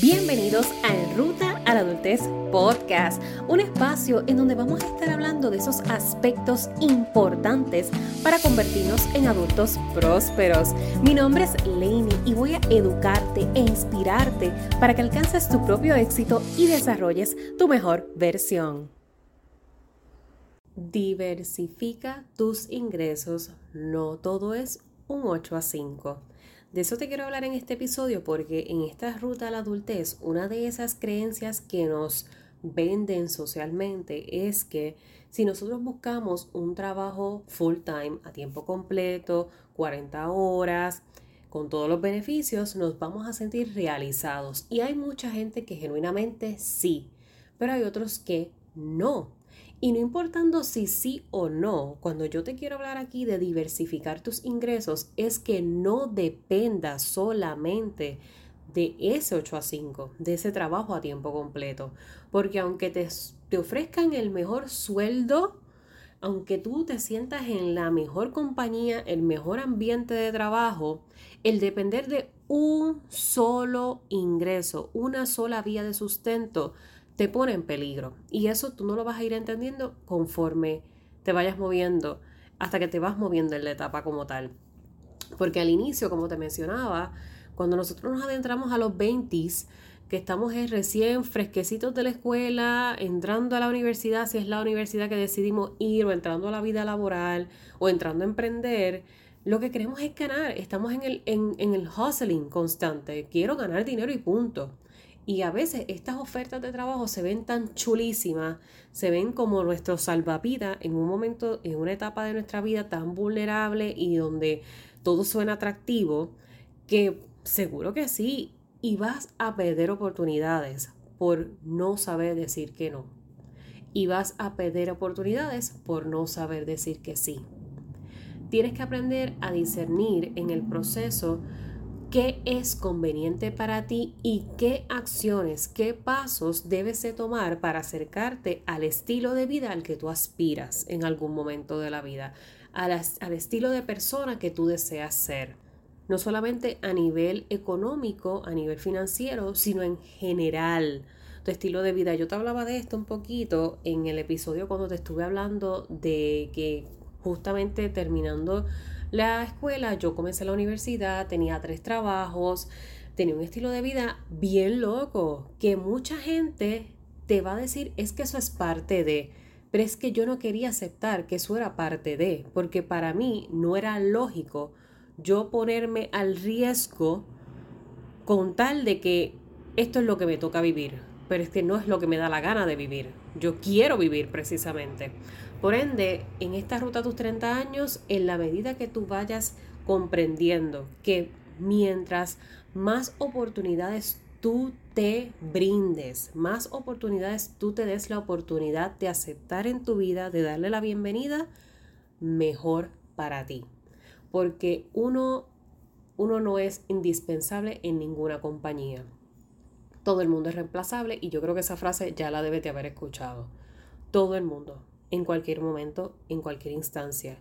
Bienvenidos a Ruta a la Adultez Podcast, un espacio en donde vamos a estar hablando de esos aspectos importantes para convertirnos en adultos prósperos. Mi nombre es Lainey y voy a educarte e inspirarte para que alcances tu propio éxito y desarrolles tu mejor versión. Diversifica tus ingresos, no todo es un 8 a 5. De eso te quiero hablar en este episodio porque en esta ruta a la adultez, una de esas creencias que nos venden socialmente es que si nosotros buscamos un trabajo full time, a tiempo completo, 40 horas, con todos los beneficios, nos vamos a sentir realizados. Y hay mucha gente que genuinamente sí, pero hay otros que no. Y no importando si sí o no, cuando yo te quiero hablar aquí de diversificar tus ingresos, es que no dependa solamente de ese 8 a 5, de ese trabajo a tiempo completo. Porque aunque te, te ofrezcan el mejor sueldo, aunque tú te sientas en la mejor compañía, el mejor ambiente de trabajo, el depender de un solo ingreso, una sola vía de sustento, te pone en peligro. Y eso tú no lo vas a ir entendiendo conforme te vayas moviendo, hasta que te vas moviendo en la etapa como tal. Porque al inicio, como te mencionaba, cuando nosotros nos adentramos a los 20 que estamos recién fresquecitos de la escuela, entrando a la universidad, si es la universidad que decidimos ir, o entrando a la vida laboral, o entrando a emprender, lo que queremos es ganar. Estamos en el, en, en el hustling constante. Quiero ganar dinero y punto. Y a veces estas ofertas de trabajo se ven tan chulísimas, se ven como nuestro salvavidas en un momento, en una etapa de nuestra vida tan vulnerable y donde todo suena atractivo, que seguro que sí, y vas a perder oportunidades por no saber decir que no. Y vas a perder oportunidades por no saber decir que sí. Tienes que aprender a discernir en el proceso qué es conveniente para ti y qué acciones, qué pasos debes de tomar para acercarte al estilo de vida al que tú aspiras en algún momento de la vida, al, al estilo de persona que tú deseas ser. No solamente a nivel económico, a nivel financiero, sino en general tu estilo de vida. Yo te hablaba de esto un poquito en el episodio cuando te estuve hablando de que justamente terminando la escuela, yo comencé la universidad, tenía tres trabajos, tenía un estilo de vida bien loco, que mucha gente te va a decir es que eso es parte de, pero es que yo no quería aceptar que eso era parte de, porque para mí no era lógico yo ponerme al riesgo con tal de que esto es lo que me toca vivir, pero es que no es lo que me da la gana de vivir. Yo quiero vivir precisamente. Por ende, en esta ruta a tus 30 años, en la medida que tú vayas comprendiendo que mientras más oportunidades tú te brindes, más oportunidades tú te des la oportunidad de aceptar en tu vida, de darle la bienvenida, mejor para ti. Porque uno, uno no es indispensable en ninguna compañía. Todo el mundo es reemplazable y yo creo que esa frase ya la debes de haber escuchado. Todo el mundo en cualquier momento, en cualquier instancia.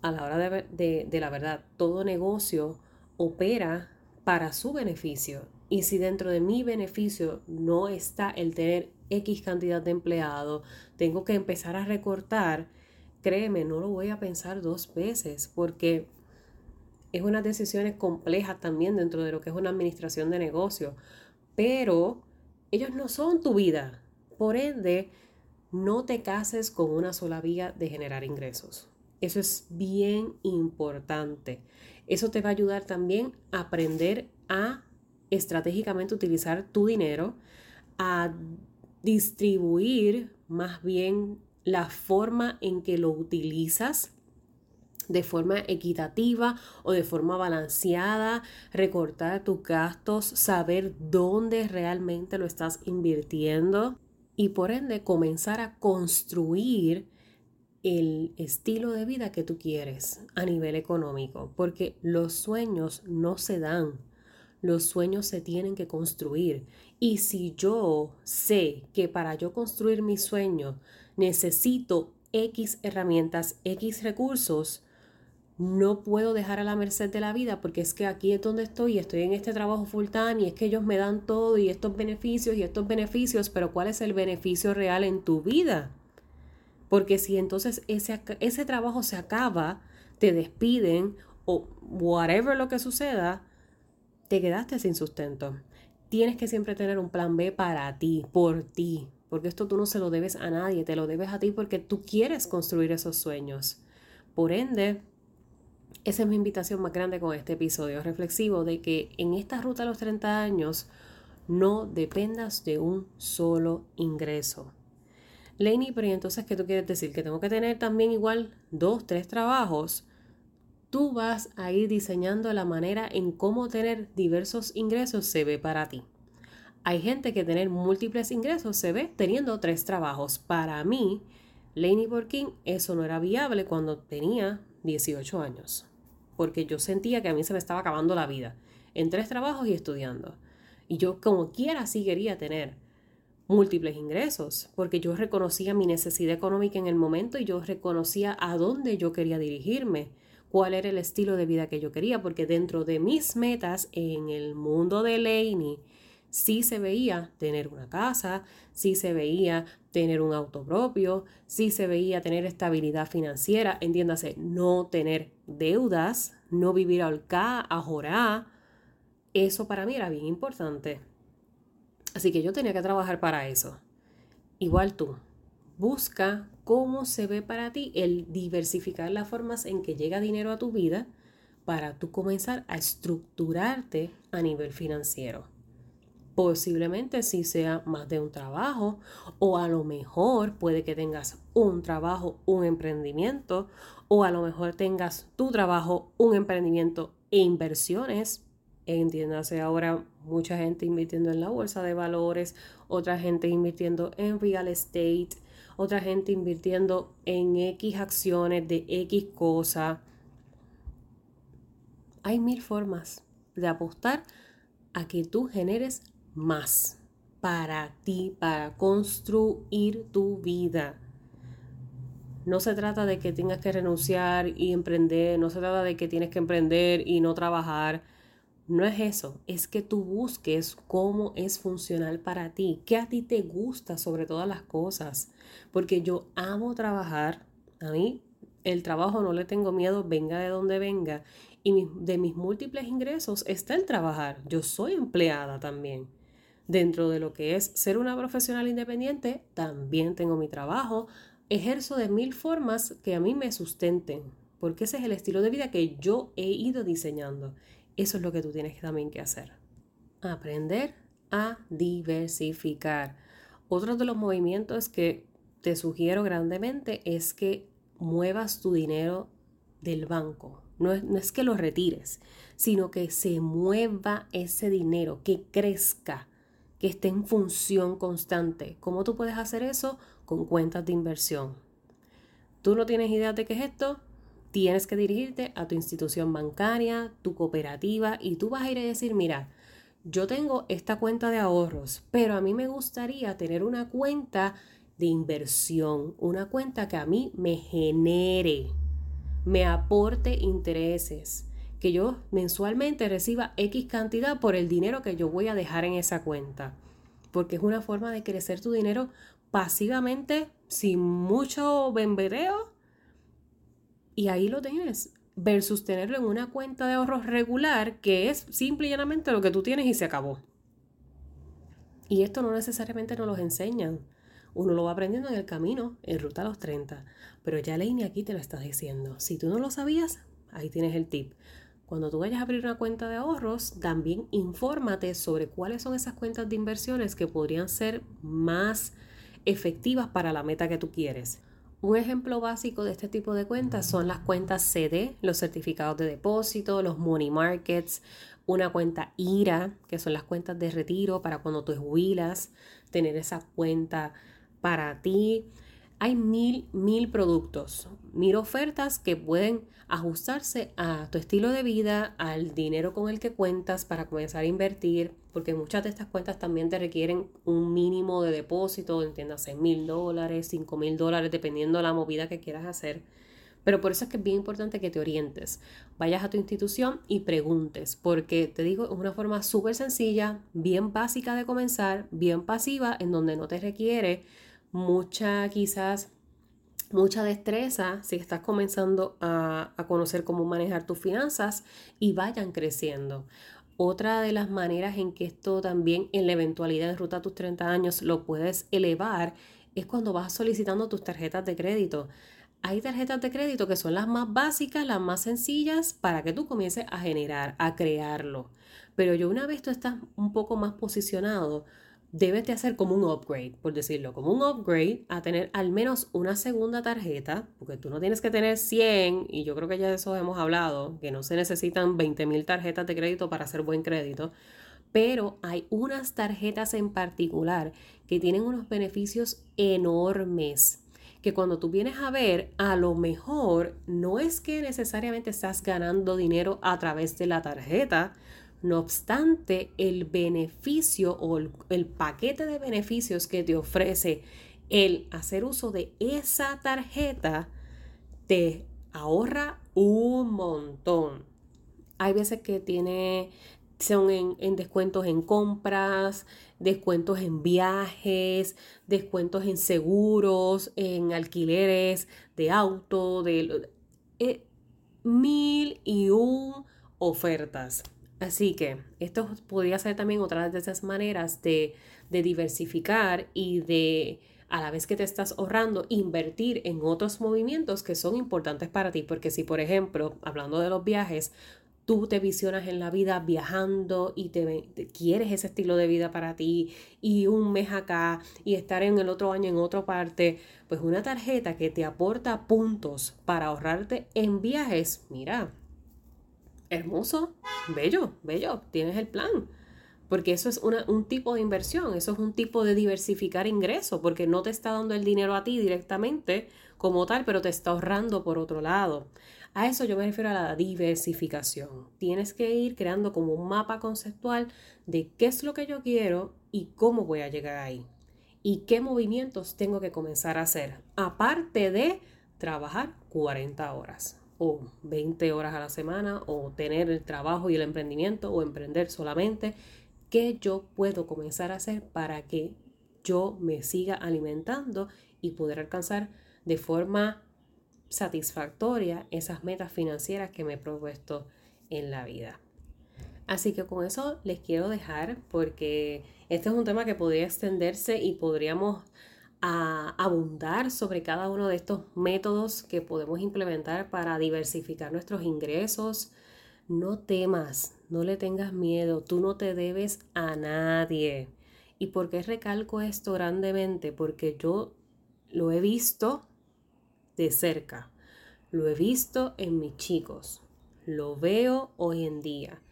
A la hora de, la verdad, todo negocio opera para su beneficio. Y si dentro de mi beneficio no está el tener X cantidad de empleados, tengo que empezar a recortar, créeme, no lo voy a pensar dos veces porque es unas decisiones complejas también dentro de lo que es una administración de negocio. Pero ellos no son tu vida. Por ende, no te cases con una sola vía de generar ingresos. Eso es bien importante. Eso te va a ayudar también a aprender a estratégicamente utilizar tu dinero, a distribuir más bien la forma en que lo utilizas de forma equitativa o de forma balanceada, recortar tus gastos, saber dónde realmente lo estás invirtiendo y por ende comenzar a construir el estilo de vida que tú quieres a nivel económico, porque los sueños no se dan, los sueños se tienen que construir. Y si yo sé que para yo construir mi sueño necesito X herramientas, X recursos, no puedo dejar a la merced de la vida porque es que aquí es donde estoy y estoy en este trabajo full time y es que ellos me dan todo y estos beneficios y estos beneficios, pero ¿cuál es el beneficio real en tu vida? Porque si entonces ese, ese trabajo se acaba, te despiden o whatever lo que suceda, te quedaste sin sustento. Tienes que siempre tener un plan B para ti, por ti, porque esto tú no se lo debes a nadie, te lo debes a ti porque tú quieres construir esos sueños. Por ende, esa es mi invitación más grande con este episodio reflexivo de que en esta ruta a los 30 años no dependas de un solo ingreso. Lenny, pero entonces qué tú quieres decir? Que tengo que tener también igual dos, tres trabajos. Tú vas a ir diseñando la manera en cómo tener diversos ingresos se ve para ti. Hay gente que tener múltiples ingresos se ve teniendo tres trabajos. Para mí, Laney Borkin, eso no era viable cuando tenía 18 años porque yo sentía que a mí se me estaba acabando la vida en tres trabajos y estudiando. Y yo como quiera sí quería tener múltiples ingresos, porque yo reconocía mi necesidad económica en el momento y yo reconocía a dónde yo quería dirigirme, cuál era el estilo de vida que yo quería, porque dentro de mis metas en el mundo de Laney sí se veía tener una casa, sí se veía tener un auto propio, sí se veía tener estabilidad financiera, entiéndase, no tener deudas, no vivir a Eso para mí era bien importante. Así que yo tenía que trabajar para eso. Igual tú, busca cómo se ve para ti el diversificar las formas en que llega dinero a tu vida para tú comenzar a estructurarte a nivel financiero. Posiblemente si sea más de un trabajo o a lo mejor puede que tengas un trabajo, un emprendimiento o a lo mejor tengas tu trabajo, un emprendimiento e inversiones. Entiéndase ahora mucha gente invirtiendo en la bolsa de valores, otra gente invirtiendo en real estate, otra gente invirtiendo en X acciones de X cosa. Hay mil formas de apostar a que tú generes más para ti, para construir tu vida. No se trata de que tengas que renunciar y emprender, no se trata de que tienes que emprender y no trabajar. No es eso, es que tú busques cómo es funcional para ti, qué a ti te gusta sobre todas las cosas. Porque yo amo trabajar, a mí el trabajo no le tengo miedo, venga de donde venga. Y de mis múltiples ingresos está el trabajar. Yo soy empleada también. Dentro de lo que es ser una profesional independiente, también tengo mi trabajo, ejerzo de mil formas que a mí me sustenten, porque ese es el estilo de vida que yo he ido diseñando. Eso es lo que tú tienes también que hacer. Aprender a diversificar. Otro de los movimientos que te sugiero grandemente es que muevas tu dinero del banco. No es, no es que lo retires, sino que se mueva ese dinero, que crezca que esté en función constante. ¿Cómo tú puedes hacer eso? Con cuentas de inversión. ¿Tú no tienes idea de qué es esto? Tienes que dirigirte a tu institución bancaria, tu cooperativa y tú vas a ir a decir, mira, yo tengo esta cuenta de ahorros, pero a mí me gustaría tener una cuenta de inversión, una cuenta que a mí me genere, me aporte intereses que yo mensualmente reciba X cantidad por el dinero que yo voy a dejar en esa cuenta. Porque es una forma de crecer tu dinero pasivamente, sin mucho bembedeo. Y ahí lo tienes. Versus tenerlo en una cuenta de ahorros regular, que es simple y llanamente lo que tú tienes y se acabó. Y esto no necesariamente nos lo enseñan. Uno lo va aprendiendo en el camino, en ruta a los 30. Pero ya Leini aquí te lo está diciendo. Si tú no lo sabías, ahí tienes el tip. Cuando tú vayas a abrir una cuenta de ahorros, también infórmate sobre cuáles son esas cuentas de inversiones que podrían ser más efectivas para la meta que tú quieres. Un ejemplo básico de este tipo de cuentas son las cuentas CD, los certificados de depósito, los money markets, una cuenta IRA, que son las cuentas de retiro para cuando tú jubilas, tener esa cuenta para ti. Hay mil, mil productos, mil ofertas que pueden ajustarse a tu estilo de vida, al dinero con el que cuentas para comenzar a invertir, porque muchas de estas cuentas también te requieren un mínimo de depósito, entiendas, mil dólares, cinco mil dólares, dependiendo de la movida que quieras hacer. Pero por eso es que es bien importante que te orientes, vayas a tu institución y preguntes, porque te digo, es una forma súper sencilla, bien básica de comenzar, bien pasiva, en donde no te requiere mucha quizás mucha destreza si estás comenzando a, a, conocer cómo manejar tus finanzas y vayan creciendo. Otra de las maneras en que esto también en la eventualidad de ruta a tus 30 años lo puedes elevar es cuando vas solicitando tus tarjetas de crédito. Hay tarjetas de crédito que son las más básicas, las más sencillas para que tú comiences a generar, a crearlo. Pero yo una vez tú estás un poco más posicionado, debes de hacer como un upgrade, por decirlo, como un upgrade a tener al menos una segunda tarjeta, porque tú no tienes que tener 100, y yo creo que ya de eso hemos hablado, que no se necesitan 20 mil tarjetas de crédito para hacer buen crédito, pero hay unas tarjetas en particular que tienen unos beneficios enormes que cuando tú vienes a ver, a lo mejor no es que necesariamente estás ganando dinero a través de la tarjeta, no obstante, el beneficio o el, paquete de beneficios que te ofrece el hacer uso de esa tarjeta te ahorra un montón. Hay veces que tiene, son en, descuentos en compras, descuentos en viajes, descuentos en seguros, en alquileres de auto, de eh, mil y un ofertas. Así que esto podría ser también otra de esas maneras de, de diversificar y de a la vez que te estás ahorrando, invertir en otros movimientos que son importantes para ti. Porque si, por ejemplo, hablando de los viajes, tú te visionas en la vida viajando y te, quieres ese estilo de vida para ti y un mes acá y estar en el otro año en otra parte, pues una tarjeta que te aporta puntos para ahorrarte en viajes, mira, hermoso, bello, bello, tienes el plan. Porque eso es un tipo de inversión, eso es un tipo de diversificar ingresos, porque no te está dando el dinero a ti directamente como tal, pero te está ahorrando por otro lado. A eso yo me refiero a la diversificación. Tienes que ir creando como un mapa conceptual de qué es lo que yo quiero y cómo voy a llegar ahí. Y qué movimientos tengo que comenzar a hacer, aparte de trabajar 40 horas o 20 horas a la semana o tener el trabajo y el emprendimiento o emprender solamente, ¿qué yo puedo comenzar a hacer para que yo me siga alimentando y poder alcanzar de forma satisfactoria esas metas financieras que me he propuesto en la vida? Así que con eso les quiero dejar porque este es un tema que podría extenderse y podríamos a abundar sobre cada uno de estos métodos que podemos implementar para diversificar nuestros ingresos. No temas, no le tengas miedo, tú no te debes a nadie. ¿Y por qué recalco esto grandemente? Porque yo lo he visto de cerca, lo he visto en mis chicos, lo veo hoy en día,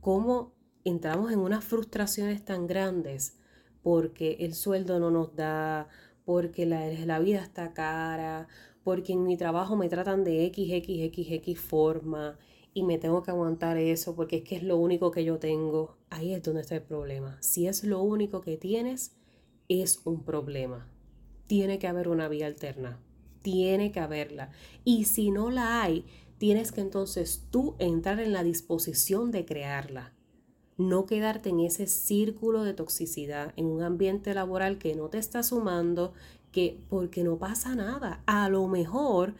cómo entramos en unas frustraciones tan grandes porque el sueldo no nos da, porque la, vida está cara, porque en mi trabajo me tratan de X, X, X, X forma y me tengo que aguantar eso porque es que es lo único que yo tengo. Ahí es donde está el problema. Si es lo único que tienes, es un problema. Tiene que haber una vía alterna. Tiene que haberla. Y si no la hay, tienes que entonces tú entrar en la disposición de crearla no quedarte en ese círculo de toxicidad, en un ambiente laboral que no te está sumando, que porque no pasa nada. A lo mejor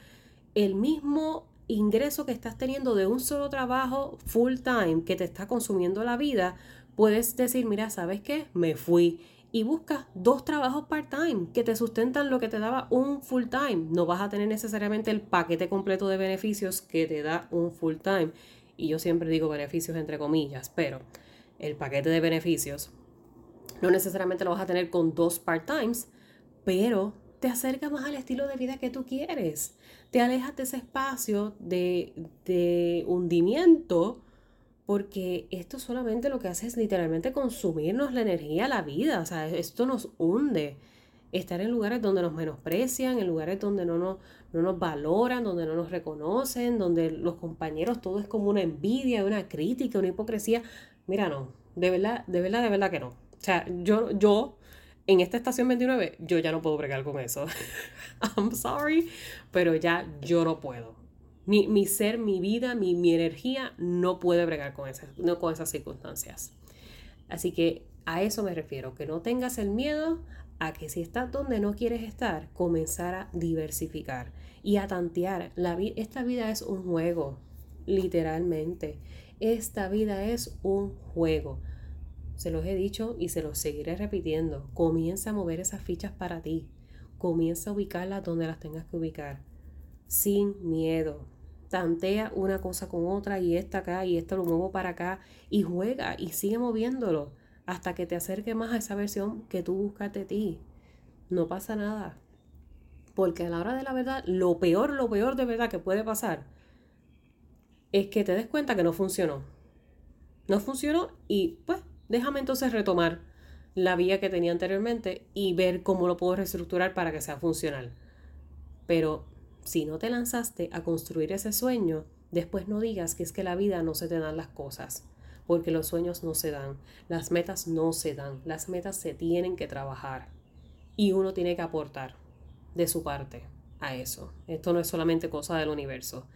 el mismo ingreso que estás teniendo de un solo trabajo full time que te está consumiendo la vida, puedes decir, mira, ¿sabes qué? Me fui y buscas dos trabajos part-time que te sustentan lo que te daba un full-time. No vas a tener necesariamente el paquete completo de beneficios que te da un full-time. Y yo siempre digo beneficios entre comillas, pero el paquete de beneficios, no necesariamente lo vas a tener con dos part-times, pero te acerca más al estilo de vida que tú quieres. Te alejas de ese espacio de, de hundimiento, porque esto solamente lo que hace es literalmente consumirnos la energía, la vida. O sea, esto nos hunde. Estar en lugares donde nos menosprecian, en lugares donde no nos, no nos valoran, donde no nos reconocen, donde los compañeros todo es como una envidia, una crítica, una hipocresía. Mira, no, de verdad, de verdad, de verdad que no. O sea, yo, yo, en esta estación 29, yo ya no puedo bregar con eso. I'm sorry, pero ya yo no puedo. mi, ser, mi vida, mi, mi, energía no puede bregar con esas, no con esas circunstancias. Así que a eso me refiero, que no tengas el miedo a que si estás donde no quieres estar, comenzar a diversificar y a tantear. La esta vida es un juego, literalmente. Esta vida es un juego. Se los he dicho y se los seguiré repitiendo. Comienza a mover esas fichas para ti. Comienza a ubicarlas donde las tengas que ubicar. Sin miedo tantea una cosa con otra y esta acá y esto lo muevo para acá y juega y sigue moviéndolo hasta que te acerque más a esa versión que tú buscas de ti. No pasa nada. Porque a la hora de la verdad, lo peor, lo peor de verdad que puede pasar es que te des cuenta que no funcionó. No funcionó y pues déjame entonces retomar la vía que tenía anteriormente y ver cómo lo puedo reestructurar para que sea funcional. Pero si no te lanzaste a construir ese sueño, después no digas que es que la vida no se te dan las cosas, porque los sueños no se dan, las metas no se dan, las metas se tienen que trabajar y uno tiene que aportar de su parte a eso. Esto no es solamente cosa del universo,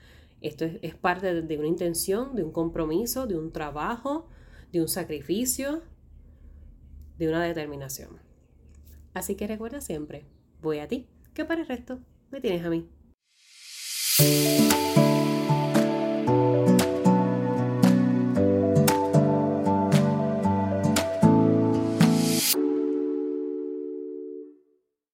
esto es, parte de una intención, de un compromiso, de un trabajo, de un sacrificio, de una determinación. Así que recuerda siempre, voy a ti, que para el resto me tienes a mí.